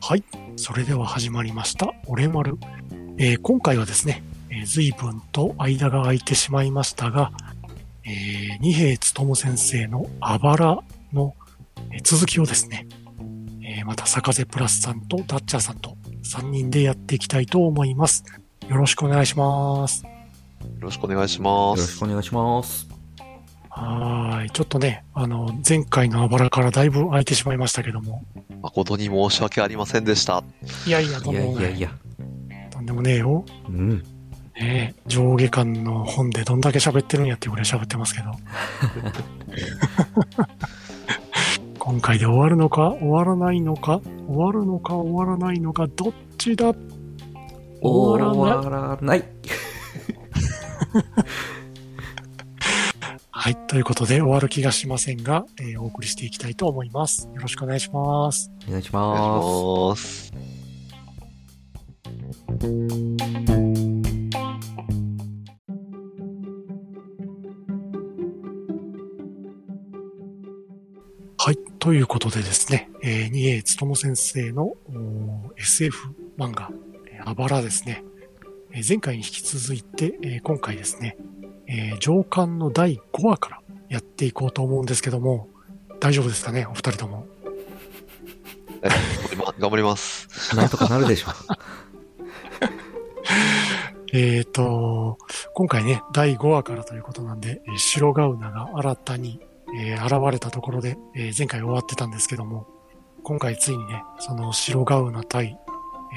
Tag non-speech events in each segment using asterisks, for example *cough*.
はい。それでは始まりました、俺丸。えー今回はですね、えー随分と間が空いてしまいましたが、えー二平勉先生のあばらの、えー続きをですね、えーまた坂瀬プラスさんとダッチャーさんと3人でやっていきたいと思います。よろしくお願いします。よろしくお願いしますよろしく。お願いします。はーい。ちょっとね、あの、前回のあばらからだいぶ空いてしまいましたけども。誠に申し訳ありませんでした。いやいや、とんいでもない。やいやいや。とんでもねえよ。うん。ねえ、上下巻の本でどんだけ喋ってるんやっていうぐらい喋ってますけど。*laughs* 今回で終わるのか？終わらないのか？終わるのか？終わらないのか？どっちだ？終わらない。終わらない。はい。ということで終わる気がしませんが、えーお送りしていきたいと思います。よろしくお願いします。お願いしおます。はい。ということでですね、えー、二重つとも先生の SF 漫画、えーあばらですね。えー前回に引き続いて、えー今回ですね、えー上巻の第5話からやっていこうと思うんですけども、大丈夫ですかね、お二人とも？え頑張ります。す。なんとかなるでしょ *laughs* えっ、と、今回ね、第5話からということなんで、えー白ガウナが新たに、えー現れたところで、えー前回終わってたんですけども、今回ついにね、その白ガウナ対、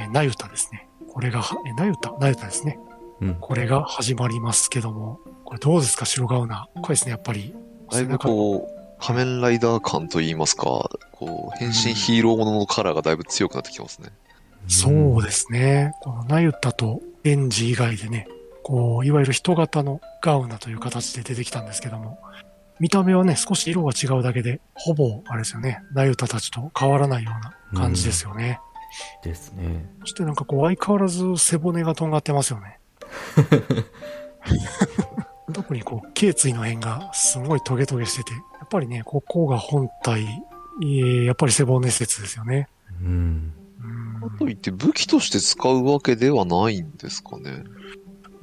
えーナユタですね。これがは、えーナユタ、ナユタですね。う。うん。これが始まりますけども、これどうですか、白ガウナ。これですね、やっぱり。だいぶこう、仮面ライダー感といいますか、こう、変身ヒーローもののカラーがだいぶ強くなってきてますね。そうですね。このナユタとエンジ以外でね、こう、いわゆる人型のガウナという形で出てきたんですけども、見た目はね、少し色が違うだけで、ほぼ、あれですよね、ナユタたちと変わらないような感じですよね。ですね。そしてなんかこう、相変わらず背骨がとんがってますよね。*laughs* 特にこう、頸椎の辺がすごいトゲトゲしてて、やっぱりね、ここが本体、えーやっぱり背骨説ですよね。うん。うんかといって武器として使うわけではないんですかね。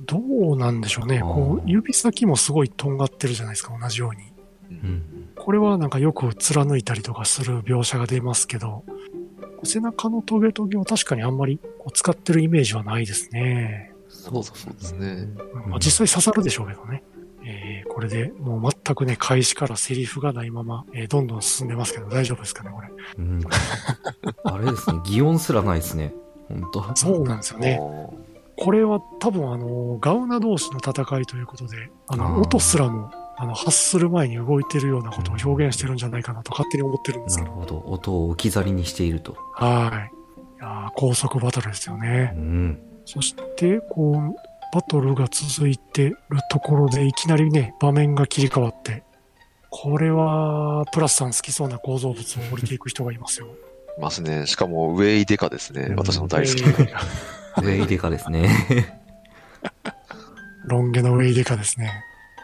どうなんでしょうね。こう、指先もすごいとんがってるじゃないですか、同じように。うん。これはなんかよく貫いたりとかする描写が出ますけど、背中のトゲトゲは確かにあんまりこう使ってるイメージはないですね。そうそうですね。まあ、実際刺さるでしょうけどね。えーこれでもう全くね、開始からセリフがないまま、えーどんどん進んでますけど大丈夫ですかね、これ。うん。あれですね。*laughs* 擬音すらないですね。本当？そうなんですよね。これは多分あの、ガウナ同士の戦いということで、あの、音すらも、あの、発する前に動いてるようなことを表現してるんじゃないかなと勝手に思ってるんですけど。なるほど。音を置き去りにしていると。はい。いやー高速バトルですよねう。ん。そして、こう、バトルが続いてるところで、いきなりね、場面が切り替わって、これは、プラスさん好きそうな構造物を降りていく人がいますよ。いますね。しかも、ウェイデカですね。私の大好きな。えー *laughs* ウェイデカですね。ロン毛のウェイデカですね。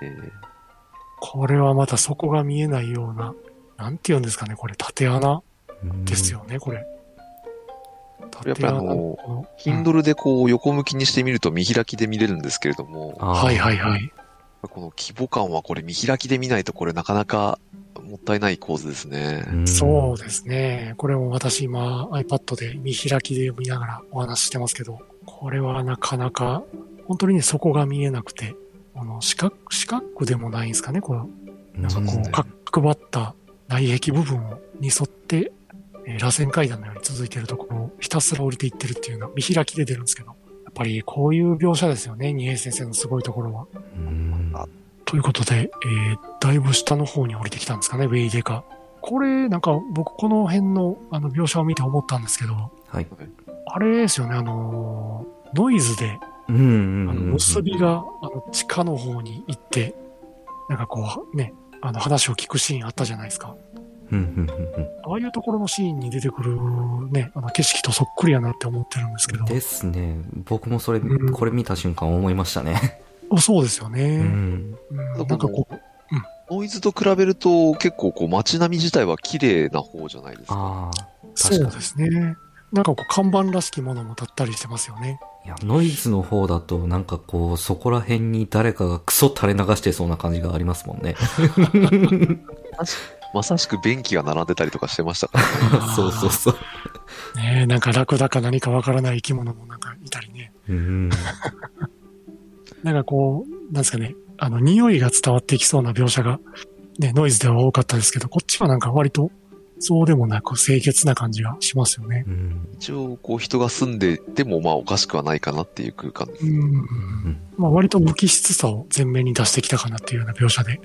えーこれはまた底が見えないような、なんて言うんですかね、これ、縦穴ですよね、これ。れやっぱりあのヒンドルでこう横向きにしてみると見開きで見れるんですけれども、はいはいはい。この規模感はこれ見開きで見ないとこれなかなかもったいない構図ですね。んそうですね。これも私今 iPad で見開きで見ながらお話ししてますけど、これはなかなか、本当にね、底が見えなくて、あの、四角、四角でもないんですかね、この、なんかこう、角張った内壁部分をに沿って、えー螺旋階段のように続いているところをひたすら降りていってるっていうのは見開きで出るんですけど、やっぱりこういう描写ですよね、二平先生のすごいところは。うんということで、えー、だいぶ下の方に降りてきたんですかね、ウェイデカ。これ、なんか僕この辺のあの描写を見て思ったんですけど、はい。あれですよね、あのーノイズで、あの。結びが、あの、地下の方に行って、なんかこう、ね、あの話を聞くシーンあったじゃないですか。うんうんうんうんああいうところのシーンに出てくるね、あの景色とそっくりやなって思ってるんですけど。ですね。僕もそれ、うんこれ見た瞬間思いましたね。*laughs* そうですよね。うん。うんなんかこう、ノイズと比べると結構こう街並み自体は綺麗な方じゃないですか。ああ。そうですね。なんかこう看板らしきものも立ったりしてますよね。いや、ノイズの方だと、なんかこう、そこら辺に誰かがクソ垂れ流してそうな感じがありますもんね。*laughs* まさしく便器が並んでたりとかしてましたからね。*laughs* そうそうそう。ねえ、なんかラクダか何かわからない生き物もなんかいたりね。うん。*laughs* なんかこう、なんですかね、あの、匂いが伝わってきそうな描写が、ね、ノイズでは多かったですけど、こっちはなんか割と、そうでもなく清潔な感じがしますよね。うん。一応こう人が住んでてもまあおかしくはないかなっていう空間です。うん。まあ割と無機質さを前面に出してきたかなっていうような描写で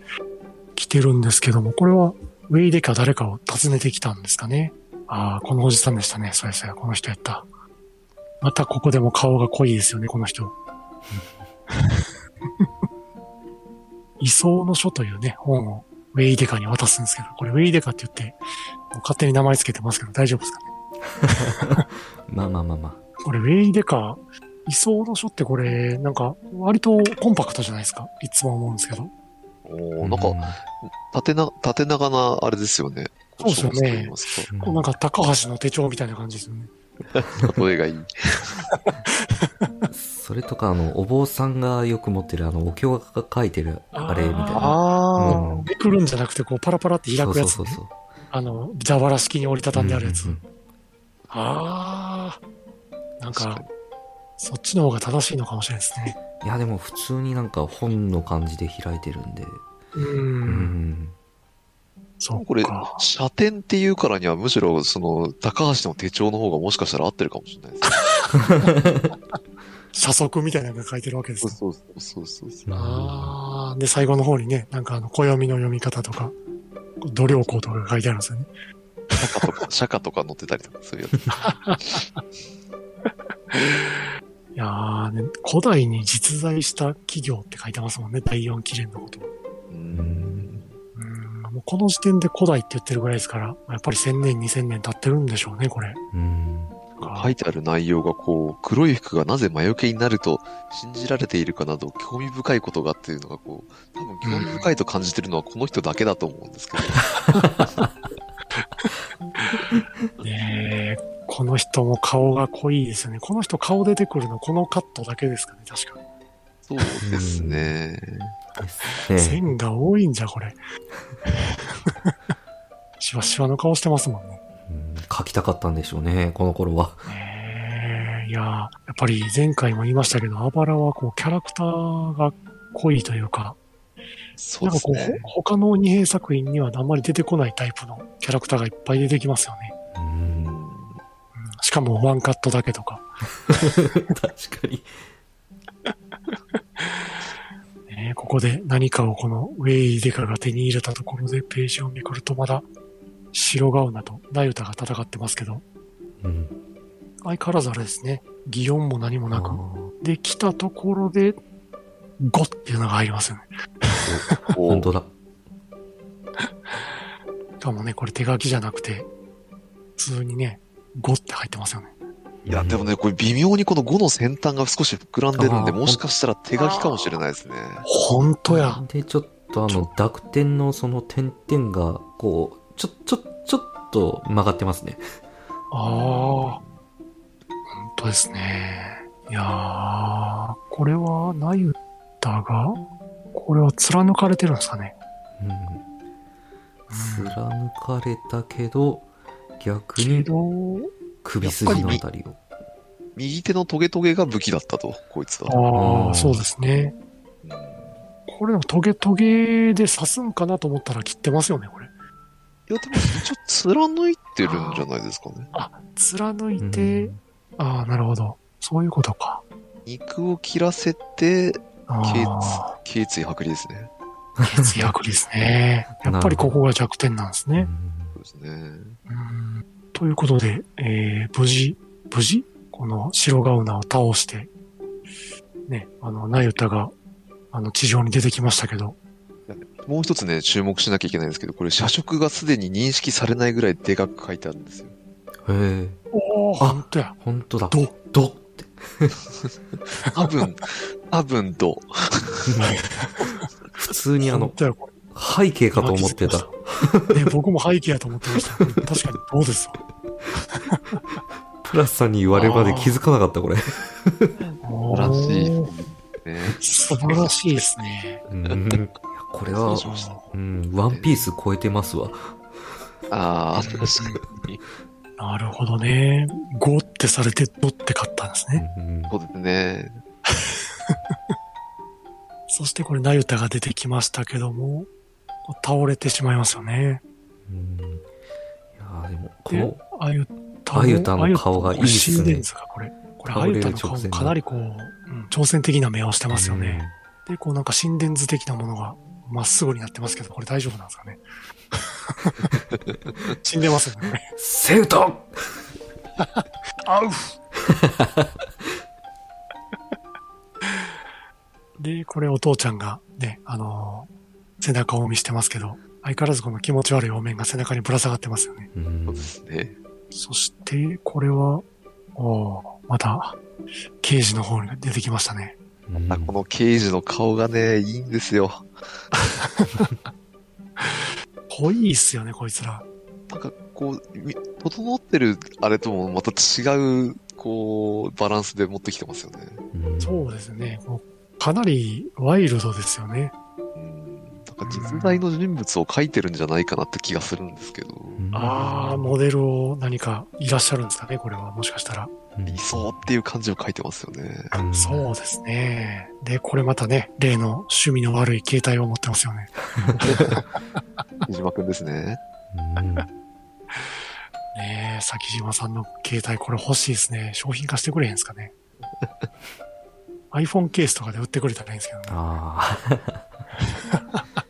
来てるんですけども、これはウェイデか誰かを訪ねてきたんですかね。ああ、このおじさんでしたね。そうやそうや、この人やった。またここでも顔が濃いですよね、この人。*laughs* 理想の書というね、本をウェイデカに渡すんですけど、これウェイデカって言って、もう勝手に名前つけてますけど大丈夫ですかね。*laughs* まあまあまあまこれウェイデカ、理想の書ってこれ、なんか割とコンパクトじゃないですか。いつも思うんですけど。あ。おーなんか縦な、縦長なあれですよね。そうですよねこうなんか高橋の手帳みたいな感じですよね。か。例えがいい。*laughs* それとか、あの、お坊さんがよく持ってる、あの、お経が書いてる、あれみたいな。あうんめくるんじゃなくて、こうパラパラって開くやつ、ね。そうそうそうあの、蛇腹式に折りたたんであるやつ。うんうんああ。なんかそっちの方が正しいのかもしれないですね。いや、でも普通になんか本の感じで開いてるんで。う。うんん。そうこれか。、写点っていうからにはむしろその高橋の手帳の方がもしかしたら合ってるかもしれないですね。*laughs* 社則みたいなのが書いてるわけですよ。そうそうそうそうそう。ああ。で、最後の方にね、なんかあの、暦の読み方とか、度量項とかが書いてあるんですよね。釈迦とか、釈迦とか載ってたりとか、そういうやつ。いやー、ね、古代に実在した企業って書いてますもんね、第四記念のこと。う。うんん。うん、もうこの時点で古代って言ってるぐらいですから、やっぱり1000年、2000年経ってるんでしょうね、これ。うん。書いてある内容がこう、黒い服がなぜ魔除けになると信じられているかなど、興味深いことがっていうのがこう、多分興味深いと感じてるのはこの人だけだと思うんですけど。*laughs* ねえ、この人も顔が濃いですよね。この人顔出てくるのこのカットだけですかね、確か。そうですね。ですね。線が多いんじゃ、これ。シワシワの顔してますもんね。うん書きたかったんでしょうね、この頃は。ねえ、いや、やっぱり前回も言いましたけど、アバラはこう、キャラクターが濃いというか、そうなんかこう、他の二兵作品にはあんまり出てこないタイプのキャラクターがいっぱい出てきますよね。しかもワンカットだけとか。確かに。*laughs* ねえここで何かをこのウェイデカが手に入れたところでページをめくるとまだ白ガウナとナユタが戦ってますけど、うん。相変わらずあれですね、擬音も何もなく。あで、来たところで、ゴっていうのが入りますよね。本当だ。*laughs* しかもね、これ手書きじゃなくて、普通にね、ゴって入ってますよね。いや、でもね、これ微妙にこの5の先端が少し膨らんでるんで、もしかしたら手書きかもしれないですね。ほんとや。で、ちょっとあの、濁点のその点々が、こう、ちょ、ちょ、ちょっと曲がってますね。ああ。ほんとですね。いやー、これはナユタが、これは貫かれてるんですかね。うん。貫かれたけど、逆けにど、首筋のあたりを。右手のトゲトゲが武器だったと、こいつは。ああ、うんそうですね。うんこれでもトゲトゲで刺すんかなと思ったら切ってますよね、これ。いや、でも一応貫いてるんじゃないですかね。貫いうんて、ああ、なるほど。そういうことか。肉を切らせて、ああ、頸椎剥離ですね。血薬ですね。やっぱりここが弱点なんですね。そうですね。うんということで、えー、無事、無事この白ガウナを倒して、ね、あの、ナユタが、あの、地上に出てきましたけど、もう一つね、注目しなきゃいけないんですけど、これ、社食がすでに認識されないぐらいでかく書いてあるんですよ。へえ、おお、あほんとや。本当だ。どどって。多分、多分と、*laughs* 普通にあの。背景かと思ってた。ね、僕も背景やと思ってました。確かにそうですわ。*laughs* プラスさんに言われるまで気づかなかった、これ。素晴らしいおーね。素晴らしいですね。これはうん、ワンピース超えてますわ。ああ、確かに。なるほどね。5ってされてドって勝ったんですね。うんそうですね。*laughs* そしてこれ、ナユタが出てきましたけども、倒れてしまいますよね。うんいやーでも、こでの、、あゆたあゆたの顔がいいっすねですか、これ。これ、あゆたの顔かなりこう、うん挑戦的な目をしてますよね。で、こうなんか心電図的なものがまっすぐになってますけど、これ大丈夫なんですかね？*laughs* 死んでますよね、これ。セウトあう *laughs* で、これお父ちゃんがね、あのー背中を見してますけど、相変わらずこの気持ち悪いお面が背中にぶら下がってますよね。うんそうですね。そして、これは、おーまた、刑事の方に出てきましたね。うんあこの刑事の顔がね、いいんですよ。*laughs* 濃いっすよね、こいつら。なんか、こう、み整ってるあれともまた違う、こう、バランスで持ってきてますよね。うんそうですね。もうかなりワイルドですよね。うん。なんか実在の人物を描いてるんじゃないかなって気がするんですけど、うんああ、モデルを何かいらっしゃるんですかね、これは。もしかしたら。うん理想っていう感じを描いてますよね。うんそうですね。で、これまたね、例の趣味の悪い携帯を持ってますよね。*laughs* 木島くんですね。うんねえ、崎島さんの携帯これ欲しいですね。商品化してくれへんすかね。*laughs* iPhone ケースとかで売ってくれたらいいんですけどね。ああ。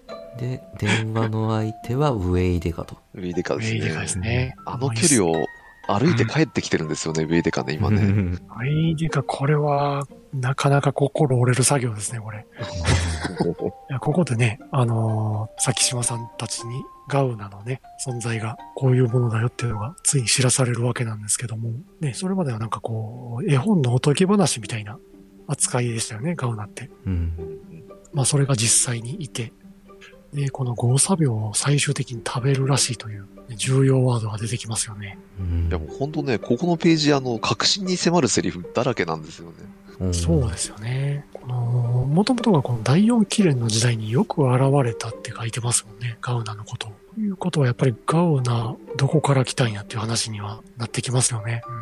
で、電話の相手はウェイデカと。ウェイデカですね。ウェイデカですね。あの距離を歩いて帰ってきてるんですよね、ウェイデカね、今ね。う *laughs* んウェイデカ、これは、なかなか心折れる作業ですね、これ。*laughs* いや、ここでね、あのー、崎島さんたちにガウナのね、存在がこういうものだよっていうのがついに知らされるわけなんですけども、ね、それまではなんかこう、絵本のおとぎ話みたいな扱いでしたよね、ガウナって。うんまあ、それが実際にいて、で、このゴーサ病を最終的に食べるらしいという、ね重要ワードが出てきますよね。うんいやもう本当ね、ここのページ、あの、確信に迫るセリフだらけなんですよね。うんそうですよね。この、もともとがこの第四紀元の時代によく現れたって書いてますもんね。ガウナのことを。ということはやっぱりガウナどこから来たんやっていう話にはなってきますよね。うん。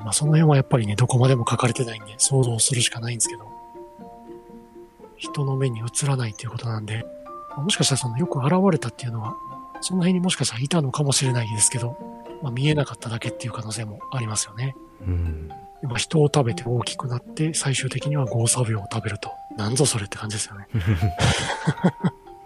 まあその辺はやっぱりね、どこまでも書かれてないんで想像するしかないんですけど。人の目に映らないっていうことなんで、まあもしかしたらそのよく現れたっていうのは、その辺にもしかしたらいたのかもしれないですけど、まあ見えなかっただけっていう可能性もありますよね。うんまあ、人を食べて大きくなって、最終的にはゴーサ病を食べると。なんぞそれって感じですよね。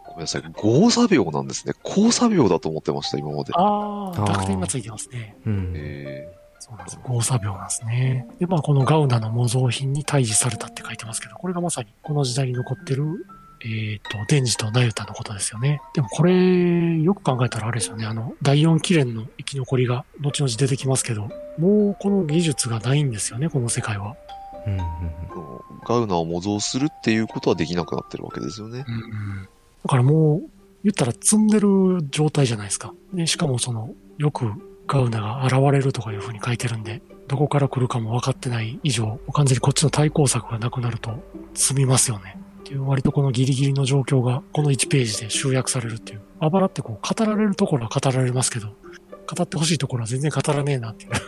ごめんなさい。ゴーサ病なんですね。交差病だと思ってました、今まで。ああ、濁点がついてますね。うんえそうなんです。ゴーサ病なんですね。で、まあ、このガウナの模造品に退治されたって書いてますけど、これがまさにこの時代に残ってる、えっ、と、デンジとナユタのことですよね。でもこれ、よく考えたらあれですよね。あの、第四紀元の生き残りが後々出てきますけど、もうこの技術がないんですよね、この世界は。うんうんガウナを模造するっていうことはできなくなってるわけですよね。うんだからもう、言ったら積んでる状態じゃないですか。で、しかもその、よくガウナが現れるとかいう風に書いてるんで、どこから来るかも分かってない以上、完全にこっちの対抗策がなくなると、積みますよね。っていう割とこのギリギリの状況が、この1ページで集約されるっていう。あばらってこう、語られるところは語られますけど、語ってほしいところは全然語らねえなっていう。*laughs*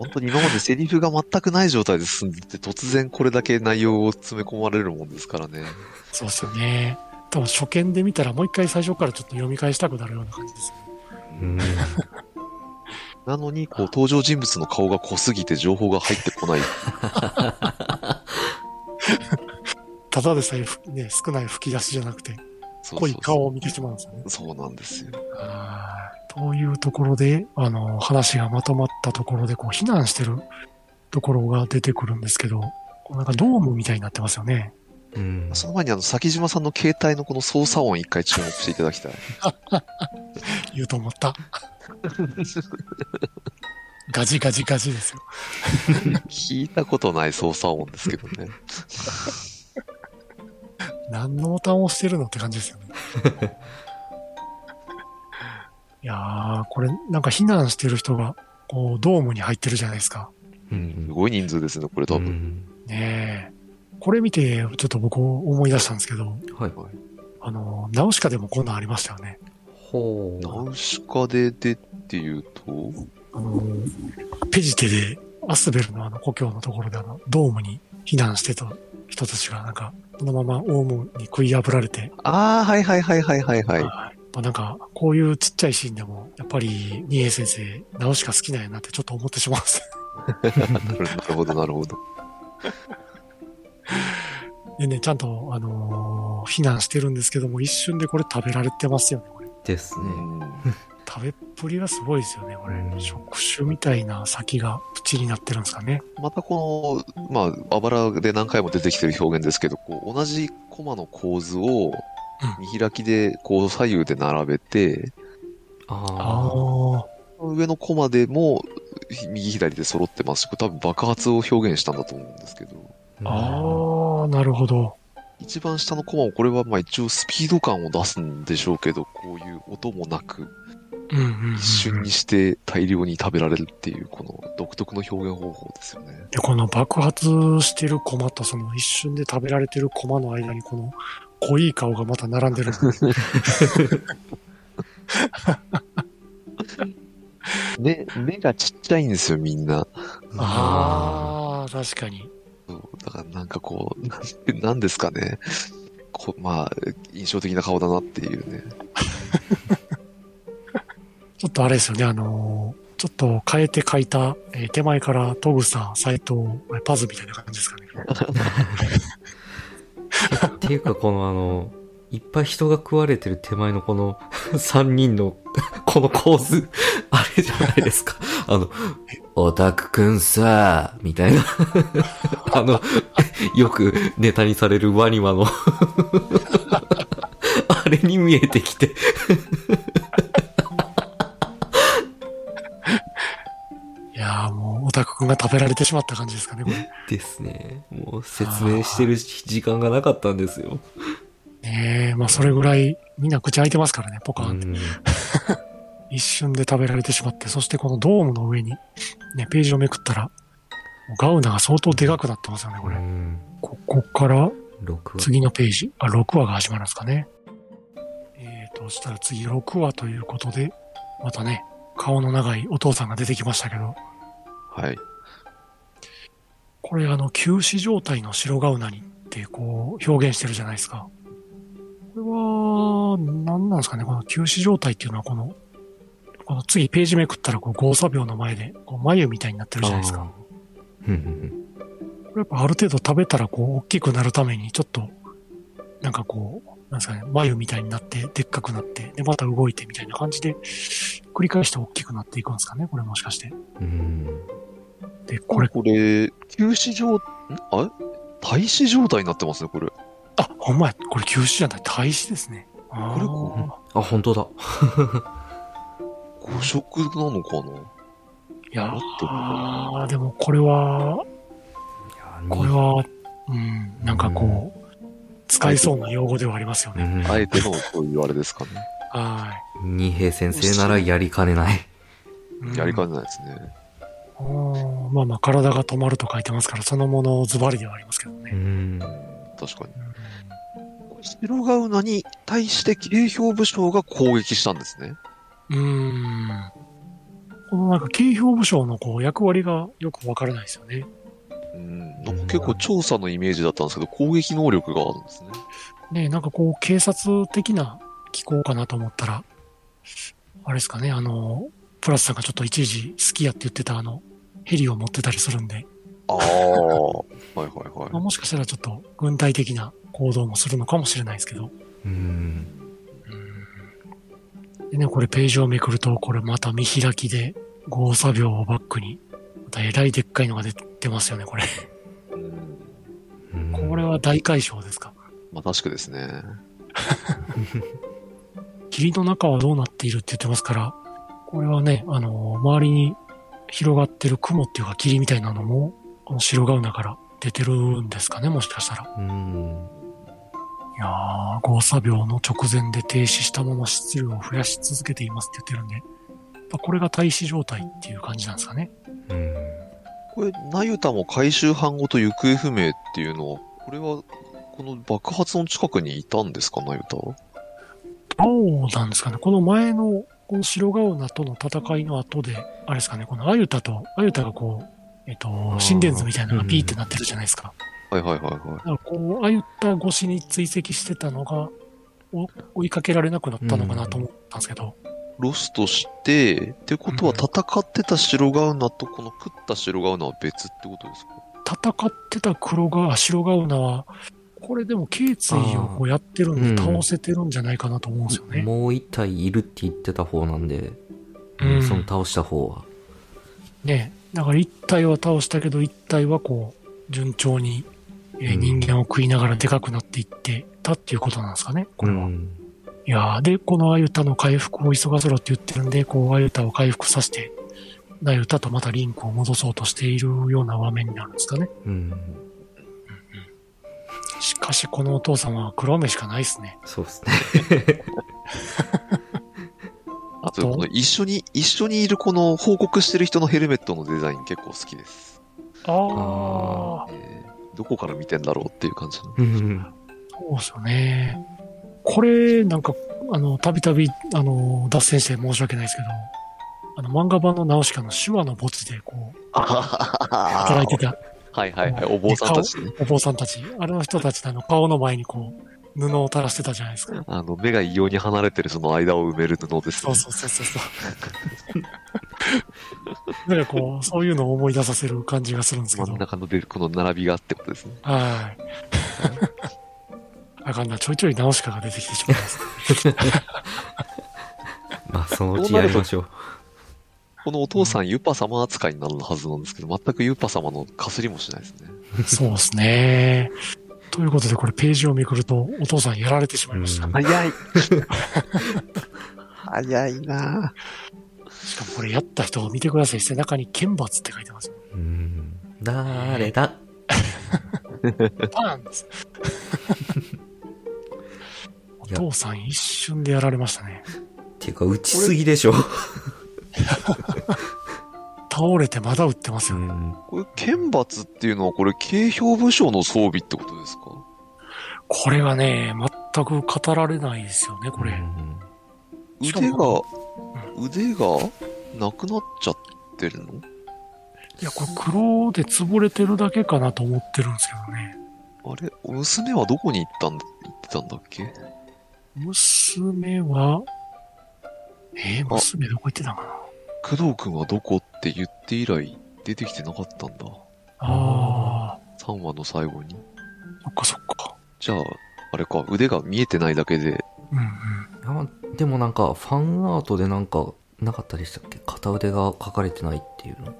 本当に今までセリフが全くない状態で進んでて、突然これだけ内容を詰め込まれるもんですからね。そうですよね。多分初見で見たらもう一回最初からちょっと読み返したくなるような感じですね。うん *laughs* なのに、こう、登場人物の顔が濃すぎて情報が入ってこない。*laughs* ただでさえふね、少ない吹き出しじゃなくて、濃い顔を見てしまうんですよね。そうなんですよ。はいというところで、あの、話がまとまったところで、こう、避難してるところが出てくるんですけど、こうなんかドームみたいになってますよね。うんその前にあの、崎島さんの携帯のこの操作音一回注目していただきたい。*laughs* 言うと思った。*laughs* ガジガジガジですよ。聞いたことない操作音ですけどね。*laughs* 何のボタンを押してるのって感じですよね。*laughs* いやー、これなんか避難してる人が、こう、ドームに入ってるじゃないですか。うんすごい人数ですね、これ多分。うんねえ。これ見て、ちょっと僕思い出したんですけど、はい。あの、ナウシカでもこんなんありましたよね。ほう。ナウシカででっていうと、あの、ペジテで、アスベルのあの故郷のところであの、ドームに避難してた人たちがなんか、そのままオウムに食い破られて、ああ、はいはいはいはいはいはい。はいまあ、なんか、こういうちっちゃいシーンでも、やっぱり、ニエ先生、ナウシカ好きなんやなってちょっと思ってしまうんです。な *laughs* るなるほどなるほど。でね、ちゃんと、あのー避難してるんですけども、一瞬でこれ食べられてますよね、これ。ですね。うん食べっぷりがすごいですよね、これ。うん触手みたいな先が口になってるんですかね。またこの、まあ、あばらで何回も出てきてる表現ですけど、こう同じコマの構図を見開きでこう左右で並べて、あああ。あ。上のコマでも右左で揃ってますし、これ多分爆発を表現したんだと思うんですけど、ああ、なるほど。一番下のコマもこれはまあ一応スピード感を出すんでしょうけど、こういう音もなく、うんうんうんうん、一瞬にして大量に食べられるっていう、この独特の表現方法ですよね。で、この爆発してるコマとその一瞬で食べられてるコマの間にこの濃い顔がまた並んでる。*laughs* 目、目がちっちゃいんですよ、みんな。ああ、確かに。だからなんかこう、なんてなんですかね。こまあ、印象的な顔だなっていうね。*laughs* ちょっとあれですよね、あのーちょっと変えて書いた、えー手前からトグサ、斎藤、パズみたいな感じですかね。っていうか、このあの、いっぱい人が食われてる手前のこの *laughs* 3人の *laughs* この構図、あれじゃないですか。あの、オタクくんさ、みたいな。*laughs* あの、よくネタにされるワニマのあれに見えてきて。タクくんが食べられてしまった感じですかね、これ。ですね。もう説明してる時間がなかったんですよ。ねえ、まあそれぐらいみんな口開いてますからね、ポカーンって。うん *laughs* 一瞬で食べられてしまって、そしてこのドームの上に、ね、ページをめくったら、ガウナが相当でかくなってますよね、これ。うんここから6話。次のページ、あ、6話が始まるんですかね。えーと、そしたら次6話ということで、またね、顔の長いお父さんが出てきましたけど、はい。これあの、休止状態の白ガウナにってこう表現してるじゃないですか。これは、何なんですかね？この休止状態っていうのはこの、この次ページめくったらこう交差秒の前で、こう眉みたいになってるじゃないですか。うんうんこれやっぱある程度食べたらこう大きくなるためにちょっと、なんかこう、なんですかね、眉みたいになって、でっかくなって、で、また動いてみたいな感じで、繰り返して大きくなっていくんですかね？これもしかして。うんうんで、これ、これ、休止状、ん？あれ？停止状態になってますね、これ。あ、ほんまや、これ休止じゃない、停止ですね。あこれーあ、本当だ。*laughs* 誤食なのかな？いや合ってるあーでもこれは、これは、うん、なんかこう、使いそうな用語ではありますよね。うんあえてのそういうあれですかね。は二平先生ならやりかねない。やりかねないですね。まあまあ、体が止まると書いてますから、そのものズバリではありますけどね。うんうん確かに。うん白ガウナに対して慶評武将が攻撃したんですね。うーん。このなんか、慶評武将のこう、役割がよくわからないですよね。うん。なんか結構調査のイメージだったんですけど、攻撃能力があるんですね。ねなんかこう、警察的な機構かなと思ったら、あれですかね、あの、プラスさんがちょっと一時好きやって言ってたあの、ヘリを持ってたりするんで、ああ。はいはいまあ、はもしかしたらちょっと軍隊的な行動もするのかもしれないですけど。うんでね、これページをめくると、これまた見開きで、合作秒をバックに、またえらいでっかいのが出てますよね、これ。い。うん。うんこれは大解消ですか？まあ確かですね。*laughs* 霧の中はどうなっているって言ってますから、これはね、あの、周りに広がってる雲っていうか霧みたいなのも、この白ガウナから出てるんですかね、もしかしたら。うんいあ、合作病の直前で停止したまま質量を増やし続けていますって言ってるんで、これが停止状態っていう感じなんですかね。うん。これ、ナユタも回収班ごと行方不明っていうのは、これは、この爆発の近くにいたんですか、ナユタは？どうなんですかね。この前の、この白ガウナとの戦いの後で、あれですかね、このアユタと、アユタがこう、えっと、ー心電図みたいなのがピーってなってるじゃないですか。はいはいはいはい。だからこう、アユタ越しに追跡してたのが、お追いかけられなくなったのかなと思ったんですけど、ロストして、ってことはうん戦ってた白ガウナとこの食った白ガウナは別ってことですか？戦ってた黒が、白ガウナは、これでも頸椎をこうやってるんで倒せてるんじゃないかなと思うんですよね。もう一体いるって言ってた方なんで、うんその倒した方は。ねだから一体は倒したけど、一体はこう、順調に、人間を食いながらでかくなっていってたっていうことなんですかね、これは。うんいやーで、このアユタの回復を急がせろって言ってるんで、こう、アユタを回復させて、アユタとまたリンクを戻そうとしているような場面になるんですかね。うん。しかし、このお父さんは黒目しかないですね。そうですね。*laughs* あそうことの、一緒に、一緒にいるこの報告してる人のヘルメットのデザイン結構好きです。ああ、えーどこから見てんだろうっていう感じの。うん。そうですよね。これ、なんか、あの、たびたび、あの、脱線して申し訳ないですけど、あの、漫画版のナウシカの手話の墓地で、こう、*laughs* 働いてたはいはいはい、お坊さんたちね。お坊さんたち、あれの人たちのあの顔の前にこう、布を垂らしてたじゃないですか。あの、目が異様に離れてるその間を埋める布ですね。そうそうそうそうそう。なんかこう、そういうのを思い出させる感じがするんですけど真ん。中ので、この並びがってことですね。はい。あかんな、ちょいちょいナウシカが出てきてしまいます。*laughs* まあ、そのうちやりましょう。このお父さん、ユパ様扱いになるはずなんですけど、全くユパ様のかすりもしないですね。*laughs* そうですね。ということで、これページをめくると、お父さんやられてしまいました。うん早い *laughs* 早いなしかもこれやった人を見てください。背中に剣罰って書いてますよ。うん。誰だ *laughs* パーンです。お父さん一瞬でやられましたね。っていうか、打ちすぎでしょ。*laughs* 倒れてまだ撃ってますよ。うん。これ、剣罰っていうのは、これ、軽兵武将の装備ってことですか？これがね、全く語られないですよね、これ。うん腕がも、腕がなくなっちゃってるの？いや、これ黒で潰れてるだけかなと思ってるんですけどね。あれ？娘はどこに行ったんだ、行ってたんだっけ？娘は、えー、娘どこ行ってたんかな？工藤くんはどこって言って以来出てきてなかったんだ。あ3話の最後に。あ、そっかそっか。じゃあ、あれか、腕が見えてないだけで、うんうん。あでもなんか、ファンアートでなんか、なかったでしたっけ？片腕が描かれてないっていうの。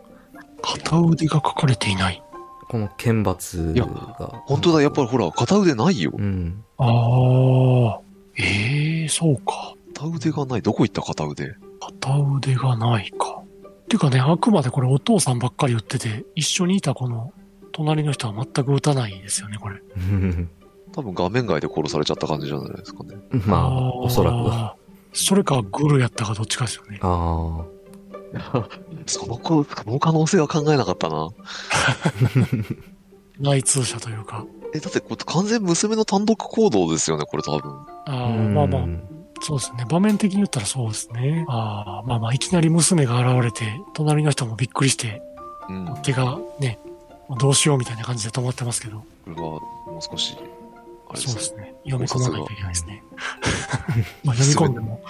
片腕が書かれていない。この剣罰いやが。本当だ、やっぱりほら、片腕ないよ。うん。ああ、ええそうか。片腕がない？どこ行った片腕？片腕がないか。っていうかね、あくまでこれお父さんばっかり打ってて、一緒にいたこの隣の人は全く打たないですよね、これ。多分画面外で殺されちゃった感じじゃないですかね。まあ、おそらく。それかグルやったかどっちかですよね。あ *laughs* その子、その可能性は考えなかったな。*laughs* 内通者というか。え、だってこれ完全娘の単独行動ですよね、これ多分。ああ。あ、まあまあ、そうですね。場面的に言ったらそうですね。ああ、まあまあ、いきなり娘が現れて、隣の人もびっくりして、うん。こ手がね、どうしようみたいな感じで止まってますけど。れはもう少し、あれですね。そうですね。読み込まないといけないですね。まあ読み込んでも。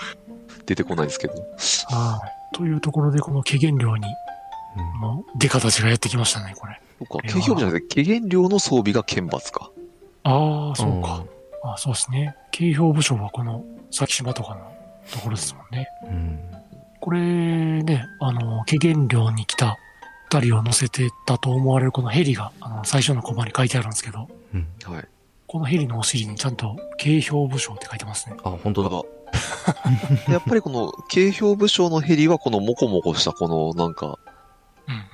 出てこないですけど。はい。というところで、この軽減量に、うん出方がやってきましたね、これ。そっか、これは軽兵じゃなくて、軽減量の装備が剣罰か。ああ、そうか。あそうですね。軽兵部署はこの先島とかのところですもんね。うん。これね、あの、軽減量に来た二人を乗せてたと思われるこのヘリが、あの、最初のコマに書いてあるんですけど、うん。はい。このヘリのお尻にちゃんと軽兵部署って書いてますね。あ、本当だ。だ。*laughs* やっぱりこの、軽兵武将のヘリはこのモコモコしたこの、なんか、うん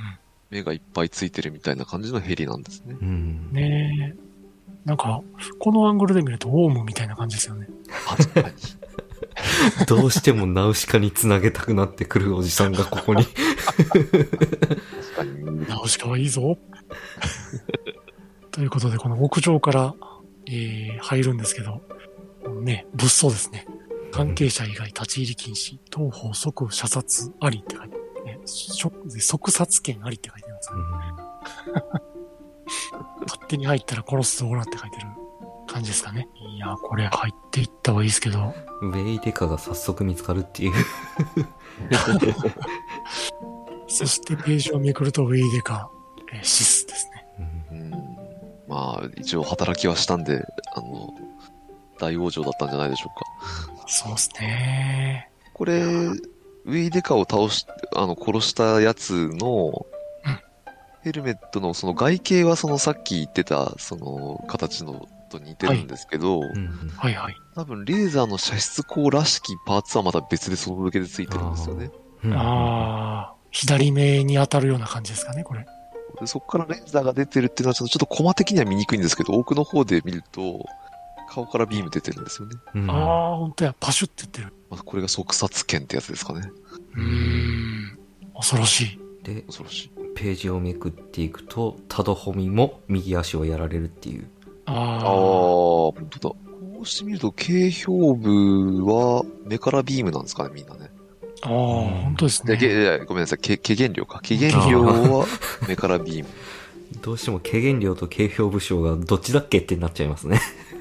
目がいっぱいついてるみたいな感じのヘリなんですね。うんうん。。ねえ。なんか、このアングルで見るとオウムみたいな感じですよね。確かに。どうしてもナウシカにつなげたくなってくるおじさんがここに。確かに。ナウシカはいいぞ。*laughs* ということで、この屋上から、えー入るんですけど、ね、物騒ですね。関係者以外立ち入り禁止、当方即射殺ありって書いてある、ね。即殺権ありって書いてあるんですね。*laughs* 勝手に入ったら殺すぞらって書いてる感じですかね。いや、これ入っていった方がいいですけど、ウェイデカが早速見つかるっていう。そしてページをめくるとウェイデカ、えーシスですね。まあ、一応働きはしたんで、あの、大往生だったんじゃないでしょうか。そうですね。これ、ウェイデカを倒し、あの、殺したやつのうん、ヘルメットのその外形はそのさっき言ってた、その形のと似てるんですけど、うんはいはい。多分レーザーの射出口らしきパーツはまた別でその向けでついてるんですよね。うんああ、左目に当たるような感じですかね、これ。でそこからレーザーが出てるっていうのはちょっとちょっとコマ的には見にくいんですけど、奥の方で見ると、顔からビーム出てるんですよね。うんああ、本当や、パシュって言ってる。まあ、これが即殺剣ってやつですかね。うーん。恐ろしい。で、恐ろしい。ページをめくっていくと、タドホミも右足をやられるっていう。ああ、あ本当だ。こうしてみると、軽標部は目からビームなんですかね、みんなね。あ、ああ、本当ですね。いやごめんなさい、け軽減量か。軽減量は目からビーム。*laughs* どうしても軽減量と軽表武将がどっちだっけってなっちゃいますね。*laughs*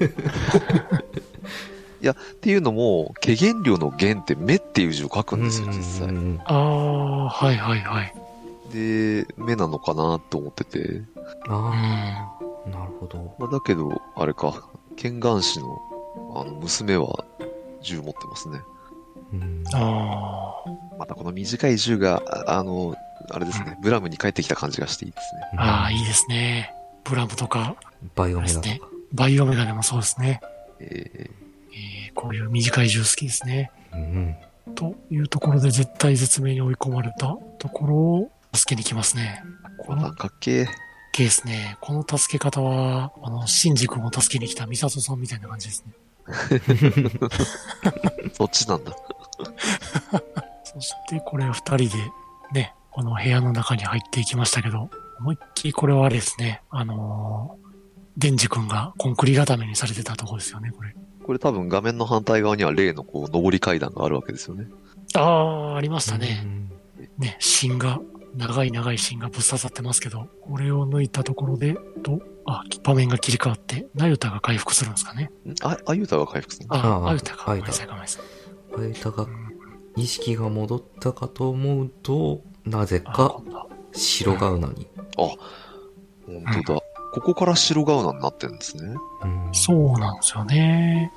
っていうのも、軽減量の減って目っていう字を書くんですよ、実う際。んああ、はいはいはい。で、目なのかなと思ってて。うあん。あ、なるほど。まあ、だけど、あれか、剣眼師の、あの、娘は銃持ってますね。うんあまたこの短い銃が、ああの、あれですね、ブラムに帰ってきた感じがしていいですね。あ、ああ、いいですね。ブラムとか、バイオメガねか。バイオメガでもそうですね。ええー、こういう短い銃好きですね。うんというところで絶対絶命に追い込まれたところを助けに来ますね。ー、このボタンかっけー。ケースね、この助け方は、あの、シンジ君を助けに来たミサトさんみたいな感じですね。*laughs* そっちなんだ。*laughs* そしてこれ二人でね、この部屋の中に入っていきましたけど、思いっきりこれはあれですね、あのーデンジ君がコンクリ固めにされてたとこですよね、これ。これ多分画面の反対側には例のこう、上り階段があるわけですよね。ああ、ありましたうね。んね、芯が、長い長い芯がぶっ刺さってますけど、これを抜いたところで、と、あ、場面が切り替わって、ナユタが回復するんですかね。んあ、あゆたが回復するの？あ、ああアユタか。ごアユタめんなさい、ごめんなさい。あいたがうん意識が戻ったかと思うと、なぜあ、か白ガウナに。本当だ。ここから白ガウナになってるんですね。うんそうなんですよね。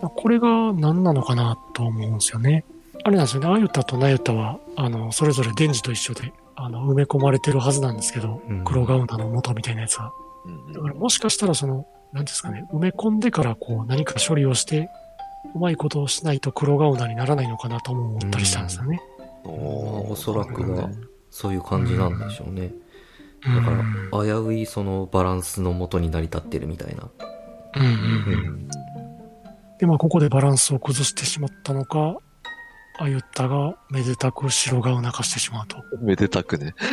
これが何なのかなと思うんですよね。あれなんですよね。アユタとナユタは、あの、それぞれデンジと一緒で、あの、埋め込まれてるはずなんですけど、うん黒ガウナの元みたいなやつは。うんだからもしかしたらその、なんですかね、埋め込んでからこう何か処理をして、うまいことをしないと黒ガウナにならないのかなとも思ったりしたんですよね。うん。まあおーおそらくはそういう感じなんでしょうね。うん。だから、危ういそのバランスの元に成り立ってるみたいな。うんうんううんん。で、まあここでバランスを崩してしまったのか、アユタがめでたく白ガウナ化してしまうと。めでたくね。*laughs*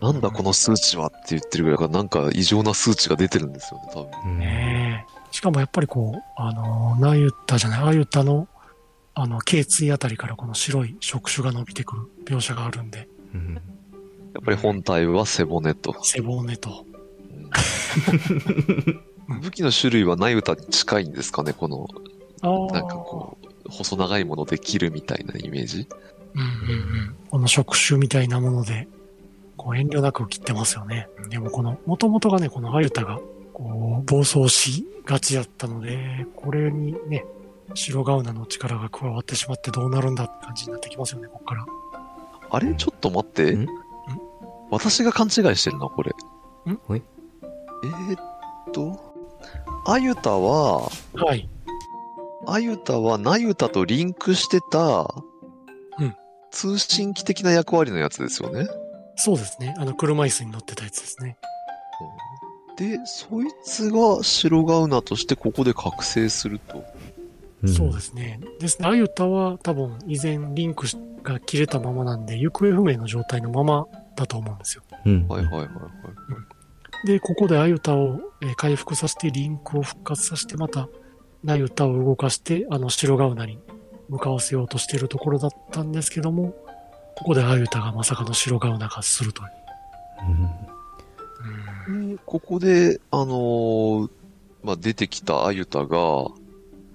なんだこの数値はって言ってるぐらいから、なんか異常な数値が出てるんですよね、多分。うんねえ。しかもやっぱりこう、あの、ナユタじゃない、アユタの、あの、頸椎あたりからこの白い触手が伸びてくる描写があるんで、うんやっぱり本体は背骨と。背骨と。うん *laughs* 武器の種類はナイウタに近いんですかね、この、ああ。なんかこう、細長いもので切るみたいなイメージ？うんうんうん。この触手みたいなもので、こう遠慮なく切ってますよね。でもこの、もともとがね、このアユタが、こう、暴走しがちだったので、これにね、白ガウナの力が加わってしまってどうなるんだって感じになってきますよね、ここから。あれ？ちょっと待ってん？私が勘違いしてるな、これ。ん？はいえーっと、アユタは、はい。アユタはナユタとリンクしてた、うん通信機的な役割のやつですよね。そうですね。あの、車椅子に乗ってたやつですね。で、そいつが白ガウナとしてここで覚醒すると。んそうですね。ですね。あゆたは多分以前リンクが切れたままなんで、行方不明の状態のままだと思うんですよ。うん。はいはいはいはい。で、ここであゆたをえー回復させて、リンクを復活させて、また、なゆたを動かして、あの、白ガウナに向かわせようとしているところだったんですけども、ここであゆたがまさかの白ガウナがするという。うんでここで、あのーまあ、出てきたアユタが、うん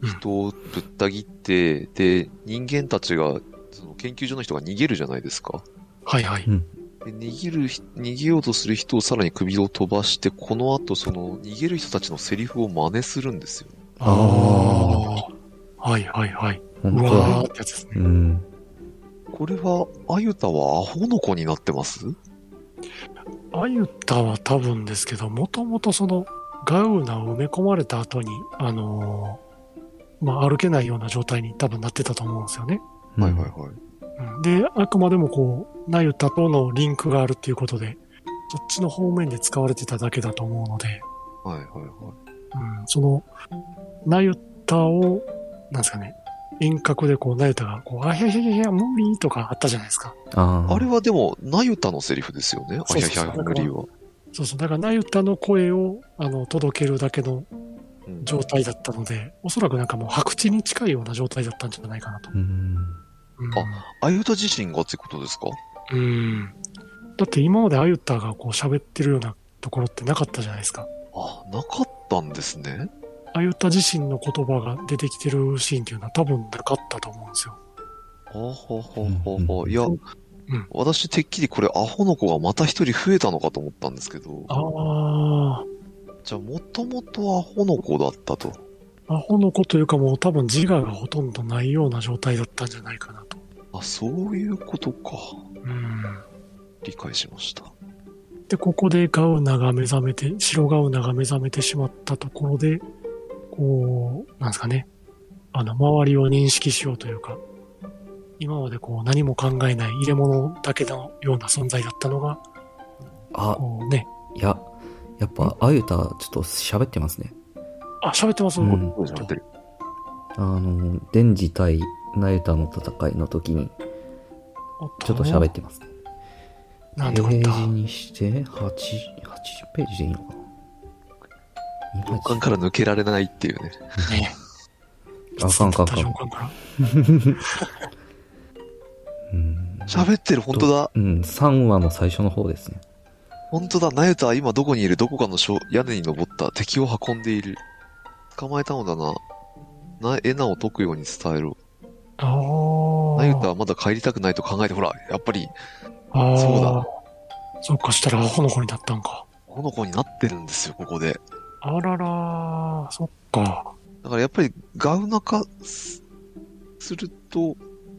人をぶった切って、で、人間たちが、その研究所の人が逃げるじゃないですか。はいはい。で逃げるひ、逃げようとする人をさらに首を飛ばして、この後その逃げる人たちのセリフを真似するんですよ。ああ。はいはいはい。本当うわーだ。ってやつですね。うん。これは、アユタはアホの子になってます？あゆたは多分ですけど、もともとそのガウナを埋め込まれた後に、あのーまあ、歩けないような状態に多分なってたと思うんですよね。はいはいはい。うんで、あくまでもこう、なゆたとのリンクがあるっていうことで、そっちの方面で使われてただけだと思うので、はいはいはい。うん、その、なゆたを、なんですかね、遠隔でこう、なゆたが、こう、あひゃひゃひゃひゃ、無理とかあったじゃないですか。ああ。あれはでも、ナユタのセリフですよね。あそうそうそうひゃひゃ無理は。そうそう、だからなゆたの声を、あの、届けるだけのうん状態だったので、おそらくなんかもう白地に近いような状態だったんじゃないかなと。うん。うんアユタ自身がってことですか？うん。だって今まであゆたがこう喋ってるようなところってなかったじゃないですか。あ、なかったんですね。あゆた自身の言葉が出てきてるシーンっていうのは多分なかったと思うんですよ。はあ、はあはあはあ、いや、ん私てっきりこれアホの子がまた一人増えたのかと思ったんですけど、ああ、じゃあもともとアホの子だったと。アホの子というかもう多分自我がほとんどないような状態だったんじゃないかなと。あ、そういうことか。うん。理解しました。で、ここでガウナが目覚めて、白ガウナが目覚めてしまったところで、こう、なんですかね。あの、周りを認識しようというか、今までこう何も考えない入れ物だけのような存在だったのが、あ、こうね、いや、やっぱ、あゆた、ちょっと喋ってますね。あ、喋ってます、うんそうですねあの、デンジ対ナユタの戦いの時に、おちょっと喋ってますね。なんてこ。ページにして、8、80ページでいいのかな上巻から抜けられないっていうね。ね。*laughs* あかんあかんあかんうん。喋ってる、本当だ。うん、3話の最初の方ですね。本当だ。ナユタは今どこにいる？どこかの小屋根に登った敵を運んでいる。捕まえたのだな。な、エナを解くように伝えろ。ああ。ナユタはまだ帰りたくないと考えて、ほら、やっぱり、ああ。そうだ。そっか、したらアホの子になったんか。この子になってるんですよ、ここで。あららー、そっか。だからやっぱり、ガウナ化すすると、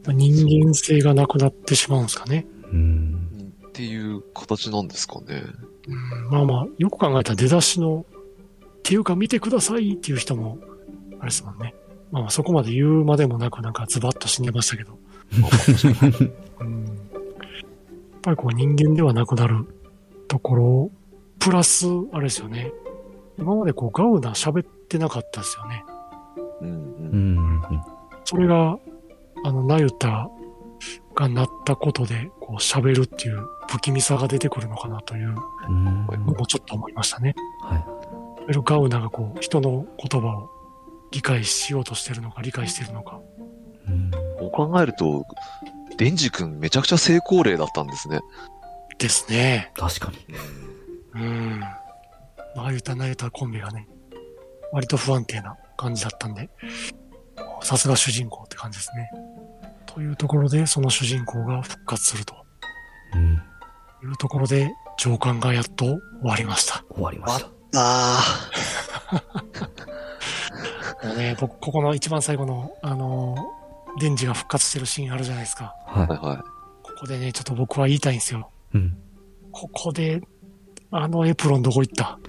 人間性がなくなってしまうんですかね。うん。っていう形なんですかね。うん、まあまあ、よく考えたら出だしの、っていうか見てくださいっていう人も、あれですもんね。まあまあそこまで言うまでもなくなんかズバッと死んでましたけど。*laughs* うん、ぱりこう人間ではなくなるところ、プラス、あれですよね。今までこうガウナ喋ってなかったですよね。うんう。うんん。それが、あの、ナユタがなったことで、こう喋るっていう不気味さが出てくるのかなといううん。のもちょっと思いましたね。はい。ガウナがこう、人の言葉を理解しようとしてるのか、理解してるのか。うん。こう考えると、デンジ君めちゃくちゃ成功例だったんですね。ですね。確かに。うん。まあ、ユタナユタコンビがね、割と不安定な感じだったんで、さすが主人公って感じですね。というところで、その主人公が復活するとうん。いうところで、上巻がやっと終わりました。終わりました。あ *laughs* もうね、僕、ここの一番最後の、あのーデンジが復活してるシーンあるじゃないですか。あ。はいははここでね、ちょっと僕は言いたいんですよ。い。うん。ここで、あのエプロンどこ行った？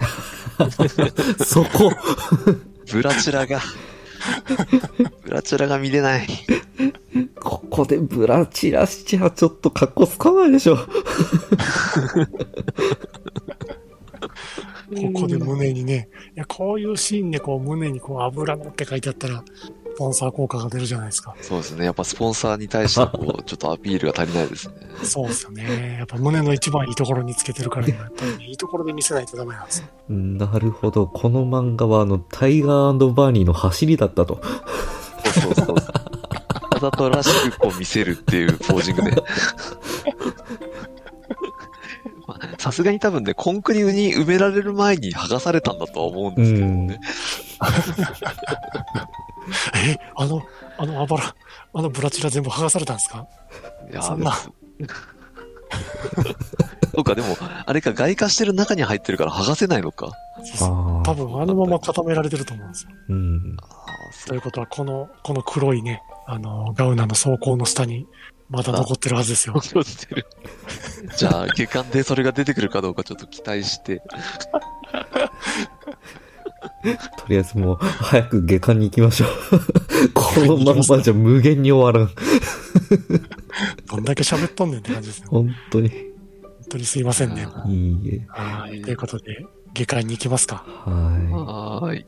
*laughs* そこい。ブラチラが、ブラチラが見れない。ここでブラチラしちゃちょっと格好つかないでしょ。*laughs* ここで胸にね、いや、こういうシーンでこう胸にこう油のって書いてあったら、スポンサー効果が出るじゃないですか。そうですね。やっぱスポンサーに対してこう、ちょっとアピールが足りないですね。そうですよね。やっぱ胸の一番いいところにつけてるからには、やっぱりね、いいところで見せないとダメなんですよ。なるほど。この漫画はあの、タイガーバーニーの走りだったと。そうそうそう。わざとらしくこう見せるっていうポージングで。まあさすがに多分ね、コンクリに埋められる前に剥がされたんだとは思うんですけどね。*laughs* え、あの、あのあばら、あのブラチラ全部剥がされたんですか？いやそんな *laughs* そうか、でも、あれか、外化してる中に入ってるから剥がせないのか。そうそうあ多分あのまま固められてると思うんですよ。うん。ああ、そということは、この、この黒いね、あの、ガウナの装甲の下に、まだ残ってるはずですよ。う。してる。じゃあ、下巻でそれが出てくるかどうかちょっと期待して。*laughs* *laughs* とりあえずもう、早く下巻に行きましょう。*laughs* このまんまじゃ無限に終わらん。*laughs* どんだけ喋っとんねんって感じですね。本当に。本当にすいませんね。いいえ。はい。ということで、下巻に行きますか。はい。はい。